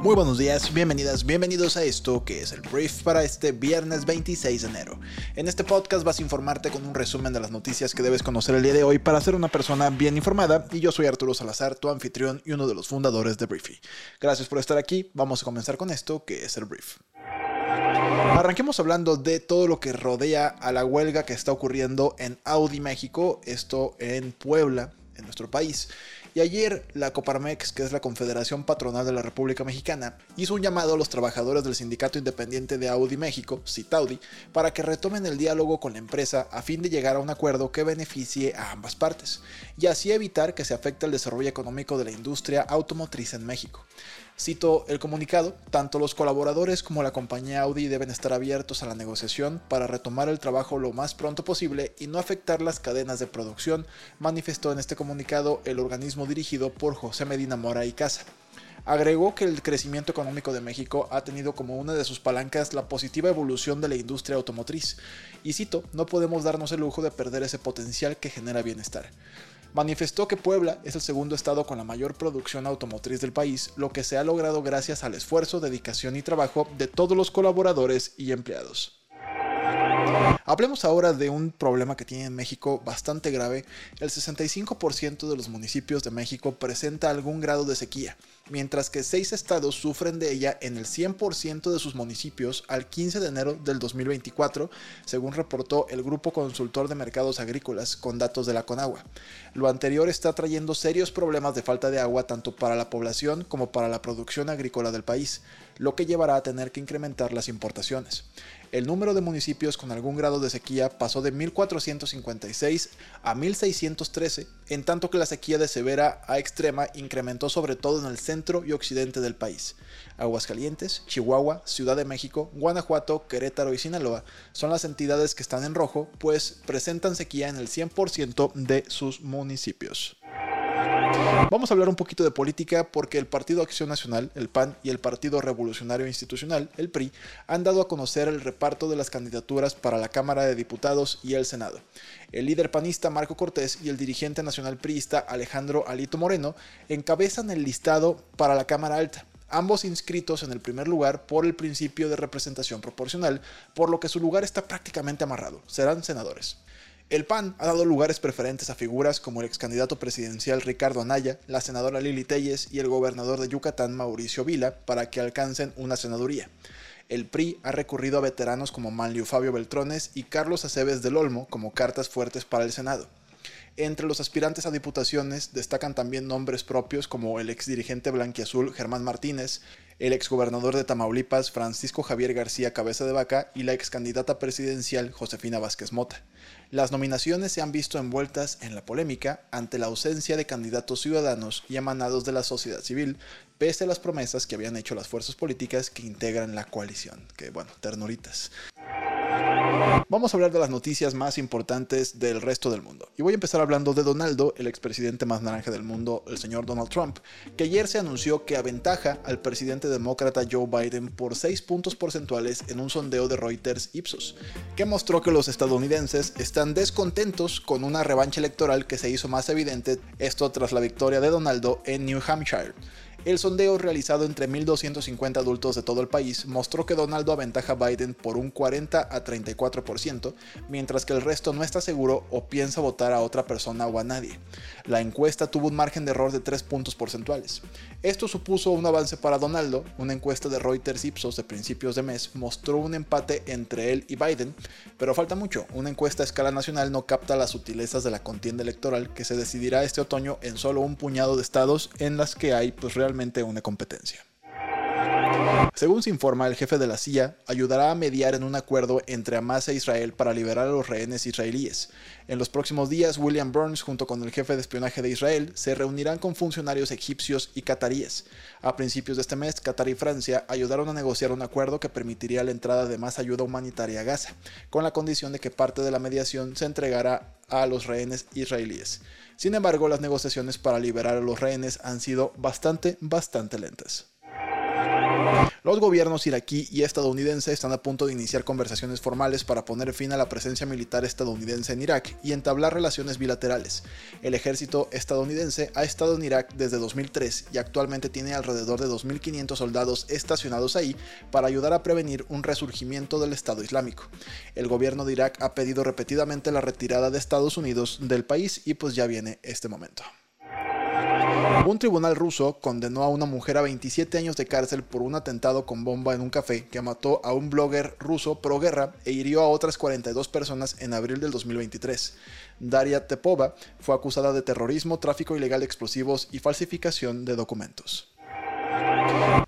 Muy buenos días, bienvenidas, bienvenidos a esto que es el brief para este viernes 26 de enero. En este podcast vas a informarte con un resumen de las noticias que debes conocer el día de hoy para ser una persona bien informada y yo soy Arturo Salazar, tu anfitrión y uno de los fundadores de Briefy. Gracias por estar aquí, vamos a comenzar con esto que es el brief. Arranquemos hablando de todo lo que rodea a la huelga que está ocurriendo en Audi México, esto en Puebla, en nuestro país. Y ayer la Coparmex, que es la Confederación Patronal de la República Mexicana, hizo un llamado a los trabajadores del Sindicato Independiente de Audi México, CITAUDI, para que retomen el diálogo con la empresa a fin de llegar a un acuerdo que beneficie a ambas partes, y así evitar que se afecte el desarrollo económico de la industria automotriz en México. Cito el comunicado, tanto los colaboradores como la compañía Audi deben estar abiertos a la negociación para retomar el trabajo lo más pronto posible y no afectar las cadenas de producción, manifestó en este comunicado el organismo dirigido por José Medina Mora y Casa. Agregó que el crecimiento económico de México ha tenido como una de sus palancas la positiva evolución de la industria automotriz. Y cito, no podemos darnos el lujo de perder ese potencial que genera bienestar manifestó que Puebla es el segundo estado con la mayor producción automotriz del país, lo que se ha logrado gracias al esfuerzo, dedicación y trabajo de todos los colaboradores y empleados. Hablemos ahora de un problema que tiene México bastante grave. El 65% de los municipios de México presenta algún grado de sequía, mientras que seis estados sufren de ella en el 100% de sus municipios al 15 de enero del 2024, según reportó el Grupo Consultor de Mercados Agrícolas con datos de la Conagua. Lo anterior está trayendo serios problemas de falta de agua tanto para la población como para la producción agrícola del país, lo que llevará a tener que incrementar las importaciones el número de municipios con algún grado de sequía pasó de 1.456 a 1.613, en tanto que la sequía de severa a extrema incrementó sobre todo en el centro y occidente del país. Aguascalientes, Chihuahua, Ciudad de México, Guanajuato, Querétaro y Sinaloa son las entidades que están en rojo, pues presentan sequía en el 100% de sus municipios. Vamos a hablar un poquito de política porque el Partido Acción Nacional, el PAN y el Partido Revolucionario Institucional, el PRI, han dado a conocer el reparto de las candidaturas para la Cámara de Diputados y el Senado. El líder panista Marco Cortés y el dirigente nacional priista Alejandro Alito Moreno encabezan el listado para la Cámara Alta ambos inscritos en el primer lugar por el principio de representación proporcional, por lo que su lugar está prácticamente amarrado, serán senadores. El PAN ha dado lugares preferentes a figuras como el ex candidato presidencial Ricardo Anaya, la senadora Lili Telles y el gobernador de Yucatán Mauricio Vila para que alcancen una senaduría. El PRI ha recurrido a veteranos como Manlio Fabio Beltrones y Carlos Aceves del Olmo como cartas fuertes para el Senado. Entre los aspirantes a diputaciones destacan también nombres propios como el ex dirigente blanquiazul Germán Martínez, el exgobernador de Tamaulipas Francisco Javier García Cabeza de Vaca y la ex candidata presidencial Josefina Vázquez Mota. Las nominaciones se han visto envueltas en la polémica ante la ausencia de candidatos ciudadanos y emanados de la sociedad civil, pese a las promesas que habían hecho las fuerzas políticas que integran la coalición. Que bueno, ternuritas. Vamos a hablar de las noticias más importantes del resto del mundo. Y voy a empezar hablando de Donaldo, el expresidente más naranja del mundo, el señor Donald Trump, que ayer se anunció que aventaja al presidente demócrata Joe Biden por 6 puntos porcentuales en un sondeo de Reuters Ipsos, que mostró que los estadounidenses están descontentos con una revancha electoral que se hizo más evidente, esto tras la victoria de Donaldo en New Hampshire. El sondeo realizado entre 1.250 adultos de todo el país mostró que Donaldo aventaja a Biden por un 40 a 34%, mientras que el resto no está seguro o piensa votar a otra persona o a nadie. La encuesta tuvo un margen de error de 3 puntos porcentuales. Esto supuso un avance para Donaldo. Una encuesta de Reuters Ipsos de principios de mes mostró un empate entre él y Biden, pero falta mucho. Una encuesta a escala nacional no capta las sutilezas de la contienda electoral que se decidirá este otoño en solo un puñado de estados en las que hay pues realmente una competencia. Según se informa, el jefe de la CIA ayudará a mediar en un acuerdo entre Hamas e Israel para liberar a los rehenes israelíes. En los próximos días, William Burns, junto con el jefe de espionaje de Israel, se reunirán con funcionarios egipcios y cataríes. A principios de este mes, Qatar y Francia ayudaron a negociar un acuerdo que permitiría la entrada de más ayuda humanitaria a Gaza, con la condición de que parte de la mediación se entregara a los rehenes israelíes. Sin embargo, las negociaciones para liberar a los rehenes han sido bastante, bastante lentas. Los gobiernos iraquí y estadounidense están a punto de iniciar conversaciones formales para poner fin a la presencia militar estadounidense en Irak y entablar relaciones bilaterales. El ejército estadounidense ha estado en Irak desde 2003 y actualmente tiene alrededor de 2.500 soldados estacionados ahí para ayudar a prevenir un resurgimiento del Estado Islámico. El gobierno de Irak ha pedido repetidamente la retirada de Estados Unidos del país y pues ya viene este momento. Un tribunal ruso condenó a una mujer a 27 años de cárcel por un atentado con bomba en un café que mató a un blogger ruso pro guerra e hirió a otras 42 personas en abril del 2023. Daria Tepova fue acusada de terrorismo, tráfico ilegal de explosivos y falsificación de documentos.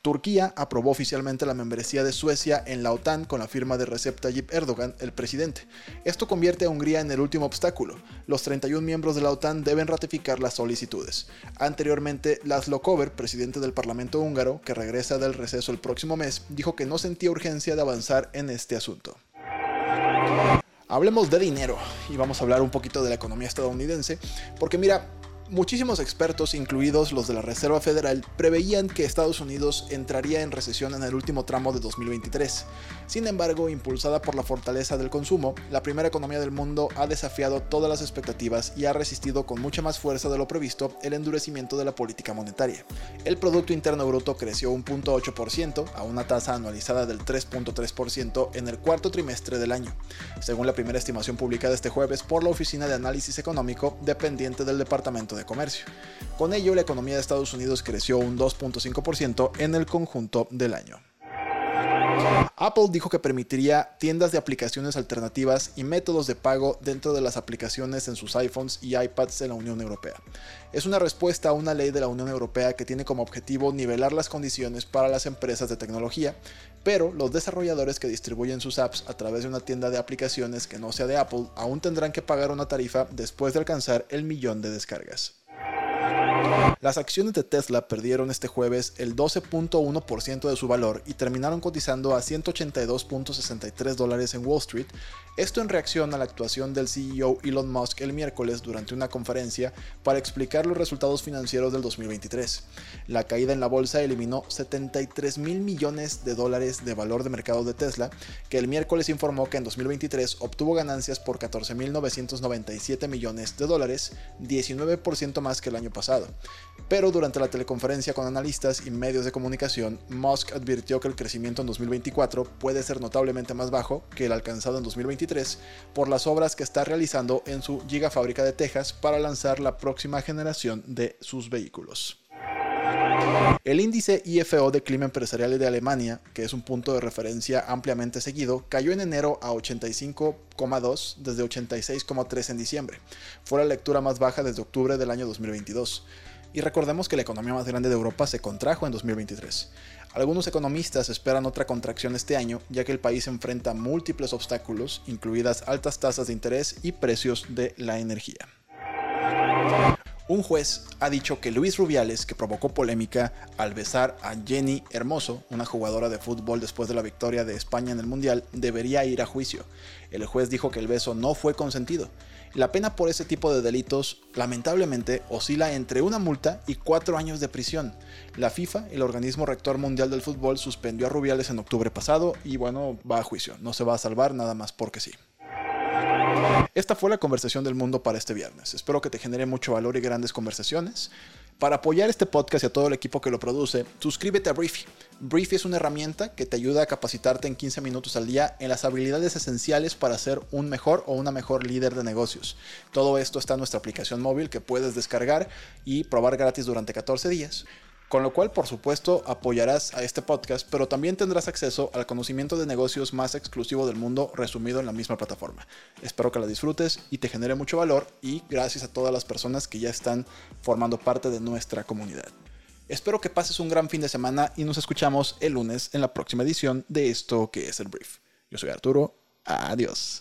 Turquía aprobó oficialmente la membresía de Suecia en la OTAN con la firma de Recep Tayyip Erdogan, el presidente. Esto convierte a Hungría en el último obstáculo. Los 31 miembros de la OTAN deben ratificar las solicitudes. Anteriormente, Laszlo Kover, presidente del Parlamento húngaro, que regresa del receso el próximo mes, dijo que no sentía urgencia de avanzar en este asunto. Hablemos de dinero y vamos a hablar un poquito de la economía estadounidense, porque mira, Muchísimos expertos, incluidos los de la Reserva Federal, preveían que Estados Unidos entraría en recesión en el último tramo de 2023. Sin embargo, impulsada por la fortaleza del consumo, la primera economía del mundo ha desafiado todas las expectativas y ha resistido con mucha más fuerza de lo previsto el endurecimiento de la política monetaria. El Producto Interno Bruto creció un 0.8% a una tasa anualizada del 3.3% en el cuarto trimestre del año, según la primera estimación publicada este jueves por la Oficina de Análisis Económico dependiente del Departamento Comercio. Con ello, la economía de Estados Unidos creció un 2.5% en el conjunto del año. Apple dijo que permitiría tiendas de aplicaciones alternativas y métodos de pago dentro de las aplicaciones en sus iPhones y iPads en la Unión Europea. Es una respuesta a una ley de la Unión Europea que tiene como objetivo nivelar las condiciones para las empresas de tecnología, pero los desarrolladores que distribuyen sus apps a través de una tienda de aplicaciones que no sea de Apple aún tendrán que pagar una tarifa después de alcanzar el millón de descargas. Las acciones de Tesla perdieron este jueves el 12.1% de su valor y terminaron cotizando a 182.63 dólares en Wall Street, esto en reacción a la actuación del CEO Elon Musk el miércoles durante una conferencia para explicar los resultados financieros del 2023. La caída en la bolsa eliminó 73 mil millones de dólares de valor de mercado de Tesla, que el miércoles informó que en 2023 obtuvo ganancias por 14.997 millones de dólares, 19% más que el año pasado. Pero durante la teleconferencia con analistas y medios de comunicación, Musk advirtió que el crecimiento en 2024 puede ser notablemente más bajo que el alcanzado en 2023 por las obras que está realizando en su gigafábrica de Texas para lanzar la próxima generación de sus vehículos. El índice IFO de clima empresarial de Alemania, que es un punto de referencia ampliamente seguido, cayó en enero a 85,2 desde 86,3 en diciembre. Fue la lectura más baja desde octubre del año 2022. Y recordemos que la economía más grande de Europa se contrajo en 2023. Algunos economistas esperan otra contracción este año, ya que el país enfrenta múltiples obstáculos, incluidas altas tasas de interés y precios de la energía. Un juez ha dicho que Luis Rubiales, que provocó polémica al besar a Jenny Hermoso, una jugadora de fútbol después de la victoria de España en el Mundial, debería ir a juicio. El juez dijo que el beso no fue consentido. La pena por ese tipo de delitos, lamentablemente, oscila entre una multa y cuatro años de prisión. La FIFA, el organismo rector mundial del fútbol, suspendió a Rubiales en octubre pasado y bueno, va a juicio. No se va a salvar nada más porque sí. Esta fue la conversación del mundo para este viernes. Espero que te genere mucho valor y grandes conversaciones. Para apoyar este podcast y a todo el equipo que lo produce, suscríbete a Briefy. Briefy es una herramienta que te ayuda a capacitarte en 15 minutos al día en las habilidades esenciales para ser un mejor o una mejor líder de negocios. Todo esto está en nuestra aplicación móvil que puedes descargar y probar gratis durante 14 días con lo cual por supuesto apoyarás a este podcast, pero también tendrás acceso al conocimiento de negocios más exclusivo del mundo resumido en la misma plataforma. Espero que la disfrutes y te genere mucho valor y gracias a todas las personas que ya están formando parte de nuestra comunidad. Espero que pases un gran fin de semana y nos escuchamos el lunes en la próxima edición de esto que es el brief. Yo soy Arturo. Adiós.